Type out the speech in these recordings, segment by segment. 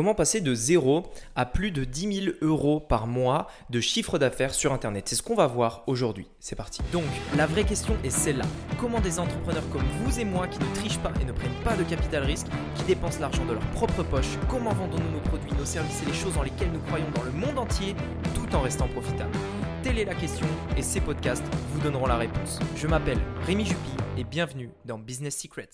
Comment passer de 0 à plus de 10 000 euros par mois de chiffre d'affaires sur Internet C'est ce qu'on va voir aujourd'hui. C'est parti. Donc, la vraie question est celle-là. Comment des entrepreneurs comme vous et moi qui ne trichent pas et ne prennent pas de capital risque, qui dépensent l'argent de leur propre poche, comment vendons-nous nos produits, nos services et les choses dans lesquelles nous croyons dans le monde entier tout en restant profitables? Telle est la question et ces podcasts vous donneront la réponse. Je m'appelle Rémi Jupy et bienvenue dans Business Secrets.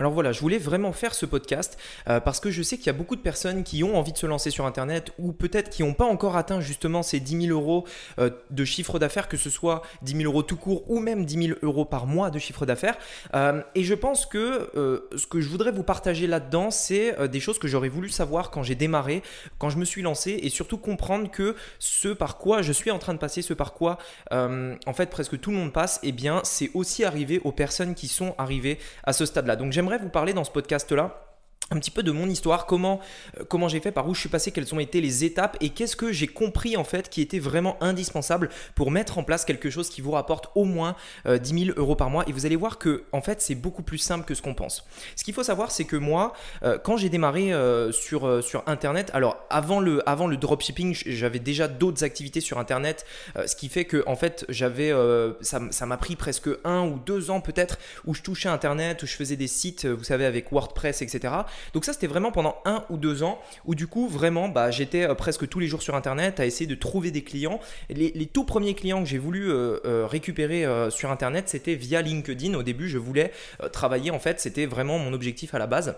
Alors voilà, je voulais vraiment faire ce podcast euh, parce que je sais qu'il y a beaucoup de personnes qui ont envie de se lancer sur Internet ou peut-être qui n'ont pas encore atteint justement ces 10 000 euros euh, de chiffre d'affaires, que ce soit 10 000 euros tout court ou même 10 000 euros par mois de chiffre d'affaires. Euh, et je pense que ce que je voudrais vous partager là-dedans, c'est des choses que j'aurais voulu savoir quand j'ai démarré, quand je me suis lancé et surtout comprendre que ce par quoi je suis en train de passer, ce par quoi en fait presque tout le monde passe, eh bien c'est aussi arrivé aux personnes qui sont arrivées à ce stade-là. Vous parler dans ce podcast-là un petit peu de mon histoire, comment, euh, comment j'ai fait, par où je suis passé, quelles ont été les étapes et qu'est-ce que j'ai compris en fait qui était vraiment indispensable pour mettre en place quelque chose qui vous rapporte au moins 10 euh, 000 euros par mois. Et vous allez voir que en fait c'est beaucoup plus simple que ce qu'on pense. Ce qu'il faut savoir c'est que moi, euh, quand j'ai démarré sur, sur Internet, alors avant le, avant le dropshipping, j'avais déjà d'autres activités sur Internet, ce qui fait que en fait j'avais, ça m'a pris presque un ou deux ans peut-être où je touchais Internet, où je faisais des sites, vous savez, avec WordPress, etc. Donc ça, c'était vraiment pendant un ou deux ans où du coup, vraiment, bah, j'étais euh, presque tous les jours sur Internet à essayer de trouver des clients. Les, tout premiers clients que j'ai voulu euh, euh, récupérer sur Internet, c'était via LinkedIn. Au début, je voulais travailler, en fait, c'était vraiment mon objectif à la base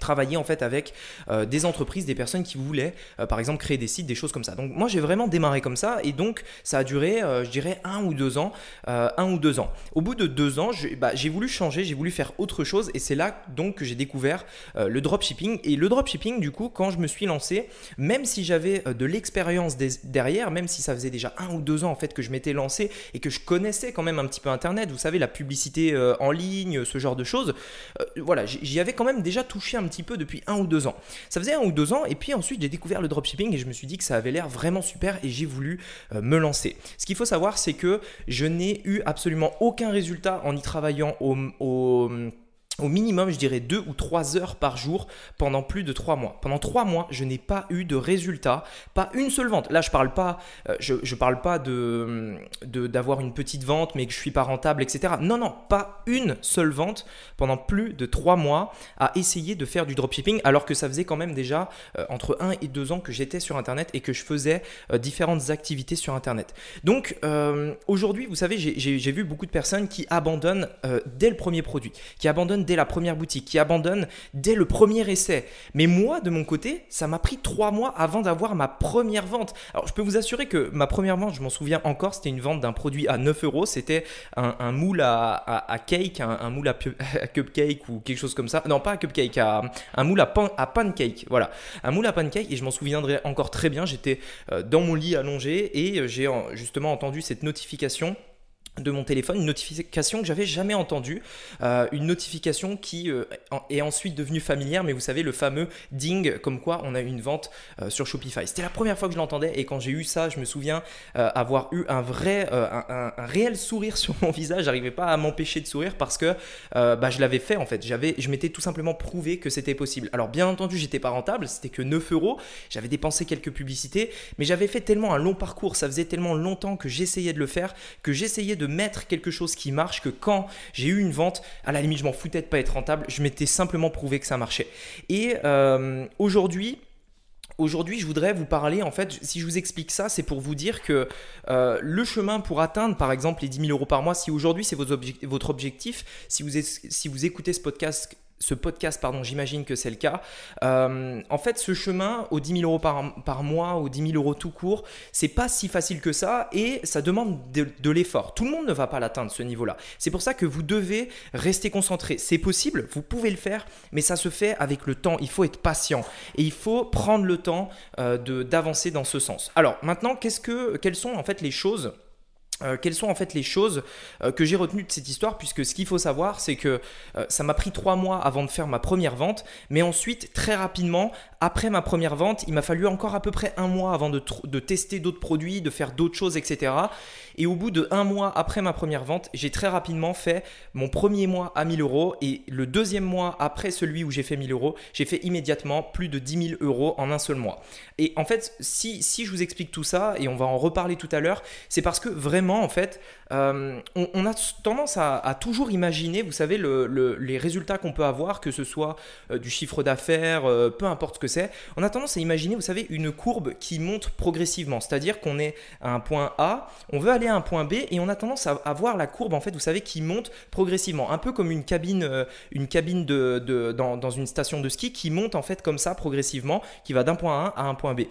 travailler en fait avec euh, des entreprises, des personnes qui voulaient euh, par exemple créer des sites, des choses comme ça. Donc moi j'ai vraiment démarré comme ça et donc ça a duré euh, je dirais un ou deux ans, un ou deux ans. Au bout de deux ans bah, j'ai voulu changer, j'ai voulu faire autre chose et c'est là donc que j'ai découvert le dropshipping et le dropshipping du coup quand je me suis lancé, même si j'avais de l'expérience derrière, même si ça faisait déjà un ou deux ans en fait que je m'étais lancé et que je connaissais quand même un petit peu internet, vous savez la publicité en ligne, ce genre de choses, voilà j'y avais quand même déjà touché un petit peu depuis un ou deux ans. Ça faisait un ou deux ans et puis ensuite j'ai découvert le dropshipping et je me suis dit que ça avait l'air vraiment super et j'ai voulu euh, me lancer. Ce qu'il faut savoir c'est que je n'ai eu absolument aucun résultat en y travaillant au au minimum, je dirais deux ou trois heures par jour pendant plus de trois mois. Pendant trois mois, je n'ai pas eu de résultat, pas une seule vente. Là, je parle pas, euh, je, je, parle pas de d'avoir une petite vente, mais que je suis pas rentable, etc. Non, non, pas une seule vente pendant plus de trois mois à essayer de faire du dropshipping, alors que ça faisait quand même déjà euh, entre un et deux ans que j'étais sur Internet et que je faisais euh, différentes activités sur Internet. Donc aujourd'hui, vous savez, j'ai vu beaucoup de personnes qui abandonnent dès le premier produit, qui abandonnent dès la première boutique, qui abandonne dès le premier essai. Mais moi, de mon côté, ça m'a pris trois mois avant d'avoir ma première vente. Alors, je peux vous assurer que ma première vente, je m'en souviens encore, c'était une vente d'un produit à 9 euros. C'était un, moule à, cake, un, moule à, cupcake ou quelque chose comme ça. Non, pas à cupcake, un moule à, pan, à pancake. Voilà, un moule à pancake. Et je m'en souviendrai encore très bien. J'étais euh, dans mon lit allongé et euh, j'ai justement entendu cette notification de mon téléphone, une notification que j'avais jamais entendue, euh, une notification qui euh, est ensuite devenue familière, mais vous savez le fameux ding comme quoi on a eu une vente euh, sur Shopify. C'était la première fois que je l'entendais et quand j'ai eu ça, je me souviens avoir eu un vrai, un, réel sourire sur mon visage. J'arrivais pas à m'empêcher de sourire parce que bah, je l'avais fait en fait. J'avais, je m'étais tout simplement prouvé que c'était possible. Alors bien entendu, j'étais pas rentable, c'était que 9 euros. J'avais dépensé quelques publicités, mais j'avais fait tellement un long parcours, ça faisait tellement longtemps que j'essayais de le faire, que j'essayais de mettre quelque chose qui marche que quand j'ai eu une vente, à la limite, je m'en foutais de pas être rentable, je m'étais simplement prouvé que ça marchait. Et euh, aujourd'hui, Aujourd'hui, je voudrais vous parler, en fait, si je vous explique ça, c'est pour vous dire que euh, le chemin pour atteindre, par exemple, les 10 000 euros par mois, si aujourd'hui c'est votre objectif, si vous, si vous écoutez ce podcast ce podcast, pardon, j'imagine que c'est le cas. Euh, en fait, ce chemin aux 10 000 euros par, mois, aux 10 000 euros tout court, c'est pas si facile que ça et ça demande de, l'effort. Tout le monde ne va pas l'atteindre ce niveau-là. C'est pour ça que vous devez rester concentré. C'est possible, vous pouvez le faire, mais ça se fait avec le temps. Il faut être patient et il faut prendre le temps euh, d'avancer dans ce sens. Alors maintenant, qu'est-ce que, quelles sont en fait les choses euh, quelles sont en fait les choses euh, que j'ai retenues de cette histoire? Puisque ce qu'il faut savoir c'est que euh, ça m'a pris trois mois avant de faire ma première vente. Mais ensuite très rapidement après ma première vente il m'a fallu encore à peu près un mois avant de, de tester d'autres produits de faire d'autres choses etc et au bout de un mois après ma première vente j'ai très rapidement fait mon premier mois à 1000 euros. Et le deuxième mois après celui où j'ai fait 1000 euros j'ai fait immédiatement plus de 10 000 euros en un seul mois. Et en fait si, si je vous explique tout ça et on va en reparler tout à l'heure c'est parce que vraiment en fait, euh, on, a tendance à, toujours imaginer, vous savez, les résultats qu'on peut avoir, que ce soit euh, du chiffre d'affaires, euh, peu importe ce que c'est, on a tendance à imaginer, vous savez, une courbe qui monte progressivement. C'est-à-dire qu'on est à un point A, on veut aller à un point B et on a tendance à, voir la courbe, en fait, vous savez, qui monte progressivement. Un peu comme une cabine, une cabine de, dans, dans une station de ski qui monte, en fait, comme ça, progressivement, qui va d'un point A à un point B.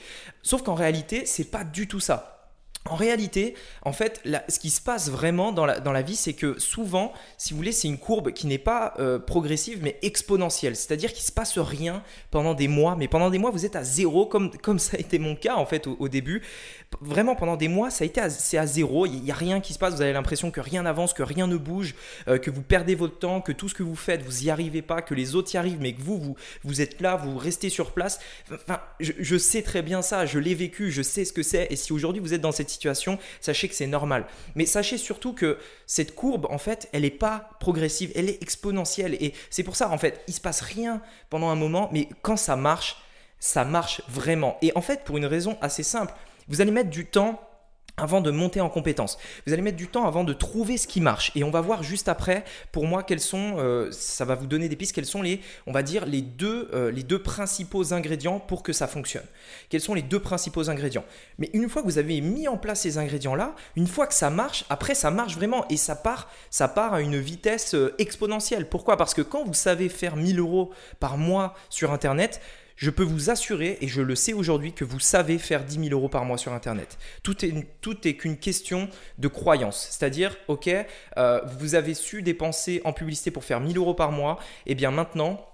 Sauf qu'en réalité, c'est pas du tout ça. En réalité, en fait, ce qui se passe vraiment dans la, vie, c'est que souvent, si vous voulez, c'est une courbe qui n'est pas euh, progressive, mais exponentielle. C'est-à-dire qu'il ne se passe rien pendant des mois, mais pendant des mois, vous êtes à zéro, comme, comme ça a été mon cas en fait au, début. Vraiment, pendant des mois, ça a été c'est à zéro. Il n'y a rien qui se passe. Vous avez l'impression que rien n'avance, que rien ne bouge, euh, que vous perdez votre temps, que tout ce que vous faites, vous n'y arrivez pas, que les autres y arrivent, mais que vous, vous, vous êtes là, vous restez sur place. Enfin, je, je sais très bien ça. Je l'ai vécu. Je sais ce que c'est. Et si aujourd'hui vous êtes dans cette situation, sachez que c'est normal. Mais sachez surtout que cette courbe, en fait, elle n'est pas progressive, elle est exponentielle. Et c'est pour ça, en fait, il se passe rien pendant un moment, mais quand ça marche, ça marche vraiment. Et en fait, pour une raison assez simple, vous allez mettre du temps avant de monter en compétence. Vous allez mettre du temps avant de trouver ce qui marche. Et on va voir juste après, pour moi, quels sont, euh, ça va vous donner des pistes, quels sont les, on va dire, les deux, euh, les deux principaux ingrédients pour que ça fonctionne. Quels sont les deux principaux ingrédients Mais une fois que vous avez mis en place ces ingrédients-là, une fois que ça marche, après ça marche vraiment et ça part, ça part à une vitesse euh, exponentielle. Pourquoi? Parce que quand vous savez faire 1000 euros par mois sur Internet, je peux vous assurer, et je le sais aujourd'hui, que vous savez faire 10 000 euros par mois sur Internet. Tout est, tout est qu'une question de croyance. C'est-à-dire, ok, euh, vous avez su dépenser en publicité pour faire 1000 euros par mois, et eh bien maintenant,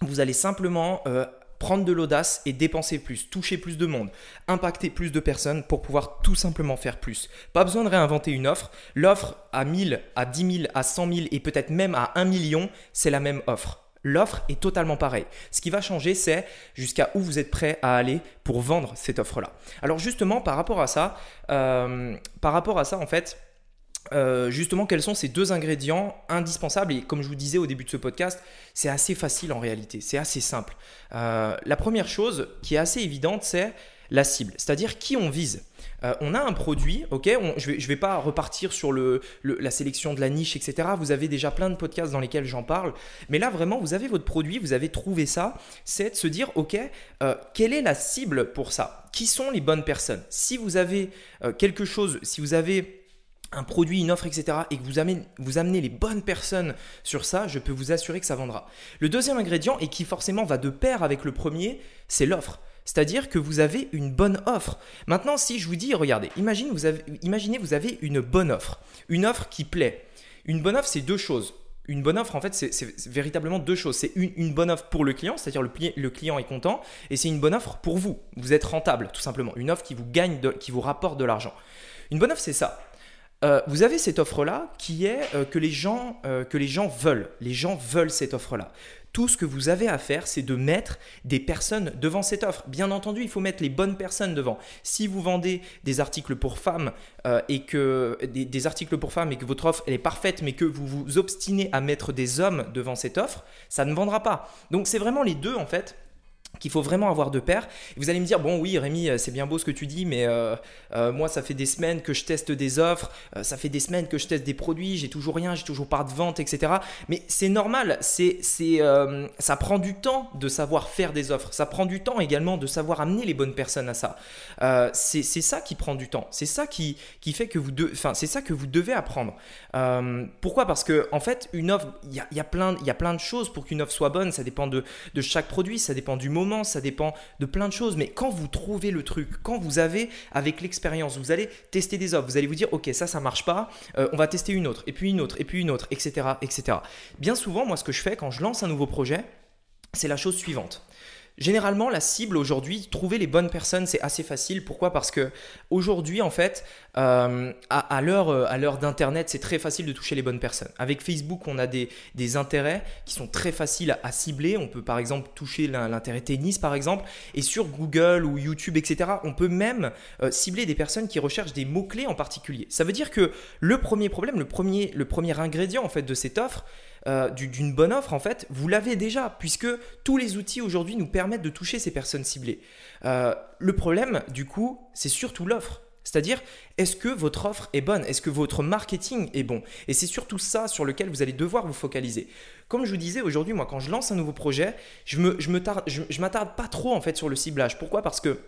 vous allez simplement... Euh, prendre de l'audace et dépenser plus, toucher plus de monde, impacter plus de personnes pour pouvoir tout simplement faire plus. Pas besoin de réinventer une offre. L'offre à 1000, à 10 000, à 100 000 et peut-être même à 1 million, c'est la même offre. L'offre est totalement pareille. Ce qui va changer, c'est jusqu'à où vous êtes prêt à aller pour vendre cette offre-là. Alors justement, par rapport à ça, euh, par rapport à ça, en fait, euh, justement, quels sont ces deux ingrédients indispensables? Et comme je vous disais au début de ce podcast, c'est assez facile en réalité, c'est assez simple. Euh, la première chose qui est assez évidente, c'est la cible, c'est-à-dire qui on vise. Euh, on a un produit, ok, je ne vais, pas repartir sur le, la sélection de la niche, etc. Vous avez déjà plein de podcasts dans lesquels j'en parle, mais là vraiment, vous avez votre produit, vous avez trouvé ça, c'est de se dire, ok, euh, quelle est la cible pour ça? Qui sont les bonnes personnes? Si vous avez euh, quelque chose, si vous avez un produit, une offre, etc., et que vous amenez, vous amenez les bonnes personnes sur ça, je peux vous assurer que ça vendra. Le deuxième ingrédient, et qui forcément va de pair avec le premier, c'est l'offre. C'est-à-dire que vous avez une bonne offre. Maintenant, si je vous dis, regardez, imaginez vous avez, imaginez vous avez une bonne offre, une offre qui plaît. Une bonne offre, c'est deux choses. Une bonne offre, en fait, c'est véritablement deux choses. C'est une, bonne offre pour le client, c'est-à-dire le, le, client est content, et c'est une bonne offre pour vous. Vous êtes rentable, tout simplement. Une offre qui vous gagne, qui vous rapporte de l'argent. Une bonne offre, c'est ça. Euh, vous avez cette offre-là qui est euh, que, les gens, euh, que les gens veulent. Les gens veulent cette offre-là. Tout ce que vous avez à faire, c'est de mettre des personnes devant cette offre. Bien entendu, il faut mettre les bonnes personnes devant. Si vous vendez des articles pour femmes et que des, articles pour femmes et que votre offre est parfaite, mais que vous vous obstinez à mettre des hommes devant cette offre, ça ne vendra pas. Donc c'est vraiment les deux en fait qu'il faut vraiment avoir de pair. vous allez me dire, bon oui Rémi, euh, c'est bien beau ce que tu dis, mais euh, euh, moi ça fait des semaines que je teste des offres, ça fait des semaines que je teste des produits, j'ai toujours rien, j'ai toujours pas de vente, etc. Mais c'est normal, c'est, c'est, ça prend du temps de savoir faire des offres, ça prend du temps également de savoir amener les bonnes personnes à ça. c'est, ça qui prend du temps, c'est ça qui, qui fait que vous, enfin c'est ça que vous devez apprendre. pourquoi? Parce que en fait une offre, il y a, y, a plein, y a plein de choses pour qu'une offre soit bonne, ça dépend de, de chaque produit, ça dépend du ça dépend de plein de choses. Mais quand vous trouvez le truc, quand vous avez avec l'expérience, vous allez tester des offres, vous allez vous dire, ok, ça, ça marche pas, euh, on va tester une autre, et puis une autre, et puis une autre, etc., etc. Bien souvent, moi, ce que je fais quand je lance un nouveau projet, c'est la chose suivante. Généralement, la cible aujourd'hui, trouver les bonnes personnes, c'est assez facile. Pourquoi? Parce que aujourd'hui, en fait, euh, à, euh, à l'heure d'internet, c'est très facile de toucher les bonnes personnes. Avec Facebook, on a des, intérêts qui sont très faciles à, cibler. On peut par exemple toucher l'intérêt tennis, par exemple, et sur Google ou YouTube, etc. On peut même euh, cibler des personnes qui recherchent des mots clés en particulier. Ça veut dire que le premier problème, le premier, le premier ingrédient en fait de cette offre, euh, d'une bonne offre, en fait, vous l'avez déjà, puisque tous les outils aujourd'hui nous permettent de toucher ces personnes ciblées. Euh, le problème, du coup, c'est surtout l'offre. C'est-à-dire, est-ce que votre offre est bonne? Est-ce que votre marketing est bon? Et c'est surtout ça sur lequel vous allez devoir vous focaliser. Comme je vous disais aujourd'hui, moi, quand je lance un nouveau projet, je ne me, je je, m'attarde pas trop en fait sur le ciblage. Pourquoi? Parce que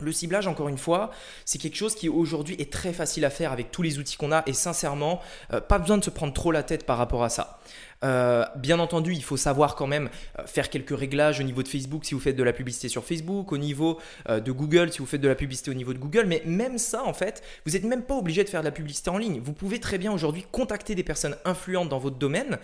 le ciblage, encore une fois, c'est quelque chose qui aujourd'hui est très facile à faire avec tous les outils qu'on a et sincèrement, euh, pas besoin de se prendre trop la tête par rapport à ça. Euh, bien entendu, il faut savoir quand même euh, faire quelques réglages au niveau de Facebook si vous faites de la publicité sur Facebook, au niveau de Google si vous faites de la publicité au niveau de Google. Mais même ça, en fait, vous n'êtes même pas obligé de faire de la publicité en ligne. Vous pouvez très bien aujourd'hui contacter des personnes influentes dans votre domaine.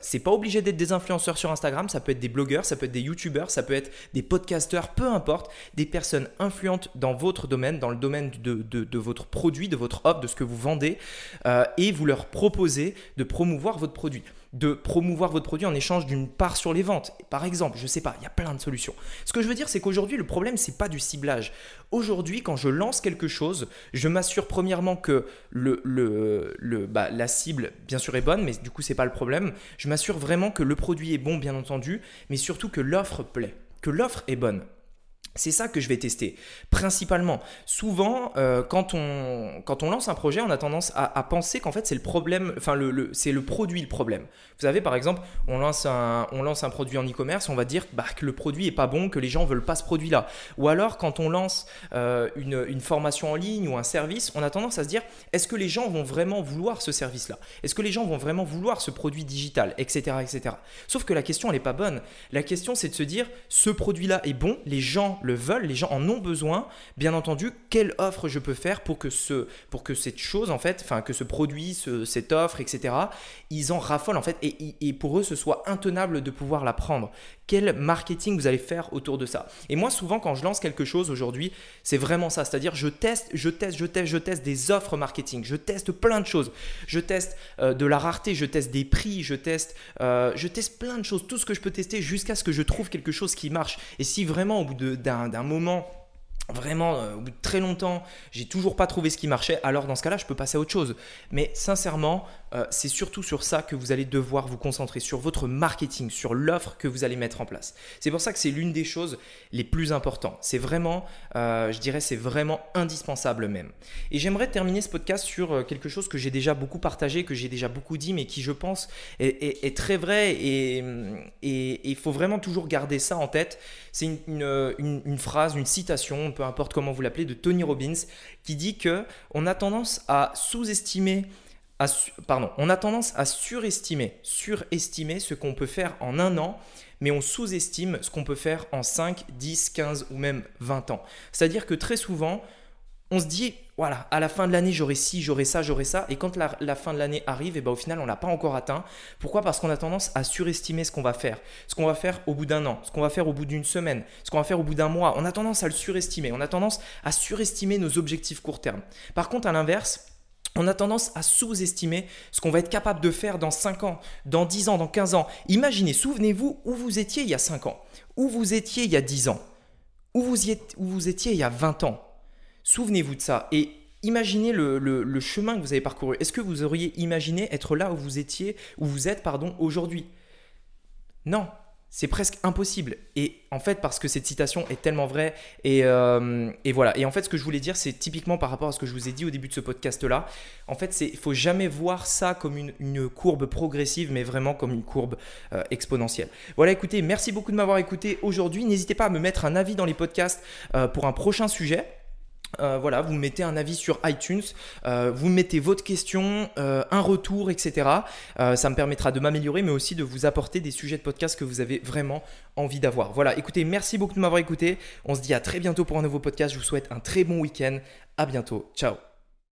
c'est pas obligé d'être des influenceurs sur Instagram, ça peut être des blogueurs, ça peut être des youtubeurs, ça peut être des podcasteurs, peu importe, des personnes influentes dans votre domaine, dans le domaine de, votre produit, de votre offre, de ce que vous vendez, euh, et vous leur proposez de promouvoir votre produit de promouvoir votre produit en échange d'une part sur les ventes. Par exemple, je ne sais pas, il y a plein de solutions. Ce que je veux dire, c'est qu'aujourd'hui, le problème, c'est pas du ciblage. Aujourd'hui, quand je lance quelque chose, je m'assure premièrement que le, bah, la cible, bien sûr, est bonne, mais du coup, c'est pas le problème. Je m'assure vraiment que le produit est bon, bien entendu, mais surtout que l'offre plaît, que l'offre est bonne. C'est ça que je vais tester, principalement. Souvent, euh, quand, on, lance un projet, on a tendance à, penser qu'en fait c'est le problème, enfin c'est le produit le problème. Vous savez, par exemple, on lance un, on produit en e-commerce, on va dire bah, que le produit est pas bon, que les gens veulent pas ce produit-là. Ou alors, quand on lance euh, une, formation en ligne ou un service, on a tendance à se dire est-ce que les gens vont vraiment vouloir ce service-là? Est-ce que les gens vont vraiment vouloir ce produit digital, etc., etc. Sauf que la question elle est pas bonne. La question c'est de se dire ce produit-là est bon, les gens le veulent, les gens en ont besoin. Bien entendu, quelle offre je peux faire pour que, ce, pour que cette chose, en fait, enfin que ce produit, cette offre, etc., ils en raffolent en fait et, pour eux ce soit intenable de pouvoir la prendre. Quel marketing vous allez faire autour de ça? Et moi, souvent, quand je lance quelque chose aujourd'hui, c'est vraiment ça. C'est-à-dire, je teste, je teste, je teste, je teste des offres marketing. Je teste plein de choses. Je teste euh, de la rareté, je teste des prix, je teste, euh, je teste plein de choses, tout ce que je peux tester jusqu'à ce que je trouve quelque chose qui marche. Et si vraiment, au bout d'un d'un moment, vraiment euh, au bout de très longtemps, j'ai toujours pas trouvé ce qui marchait, alors dans ce cas-là, je peux passer à autre chose. Mais sincèrement, euh, c'est surtout sur ça que vous allez devoir vous concentrer, sur votre marketing, sur l'offre que vous allez mettre en place. C'est pour ça que c'est l'une des choses les plus importantes. C'est vraiment, euh, je dirais, c'est vraiment indispensable même. Et j'aimerais terminer ce podcast sur quelque chose que j'ai déjà beaucoup partagé, que j'ai déjà beaucoup dit, mais qui, je pense, est, très vrai et il faut vraiment toujours garder ça en tête. C'est une phrase, une citation peu importe comment vous l'appelez, de Tony Robbins, qui dit que on a tendance à sous-estimer on a tendance à surestimer, surestimer ce qu'on peut faire en un an, mais on sous-estime ce qu'on peut faire en 5, 10, 15 ou même 20 ans. C'est-à-dire que très souvent, on se dit, voilà, à la fin de l'année, j'aurai ci, j'aurai ça, j'aurai ça. Et quand la, fin de l'année arrive, et ben, au final, on ne l'a pas encore atteint. Pourquoi? Parce qu'on a tendance à surestimer ce qu'on va faire. Ce qu'on va faire au bout d'un an, ce qu'on va faire au bout d'une semaine, ce qu'on va faire au bout d'un mois. On a tendance à le surestimer. On a tendance à surestimer nos objectifs court terme. Par contre, à l'inverse, on a tendance à sous-estimer ce qu'on va être capable de faire dans 5 ans, dans 10 ans, dans 15 ans. Imaginez, souvenez-vous où vous étiez il y a 5 ans, où vous étiez il y a 10 ans, où vous, étiez il y a 20 ans. Souvenez-vous de ça et imaginez le, chemin que vous avez parcouru. Est-ce que vous auriez imaginé être là où vous étiez, où vous êtes, pardon, aujourd'hui? Non, c'est presque impossible. Et en fait, parce que cette citation est tellement vraie, et, euh, voilà. Et en fait, ce que je voulais dire, c'est typiquement par rapport à ce que je vous ai dit au début de ce podcast-là. En fait, il faut jamais voir ça comme une, courbe progressive, mais vraiment comme une courbe euh, exponentielle. Voilà, écoutez, merci beaucoup de m'avoir écouté aujourd'hui. N'hésitez pas à me mettre un avis dans les podcasts euh, pour un prochain sujet. Euh, voilà, vous mettez un avis sur iTunes, euh, vous mettez votre question, euh, un retour, etc. ça me permettra de m'améliorer, mais aussi de vous apporter des sujets de podcast que vous avez vraiment envie d'avoir. Voilà, écoutez, merci beaucoup de m'avoir écouté. On se dit à très bientôt pour un nouveau podcast. Je vous souhaite un très bon week-end. À bientôt. Ciao.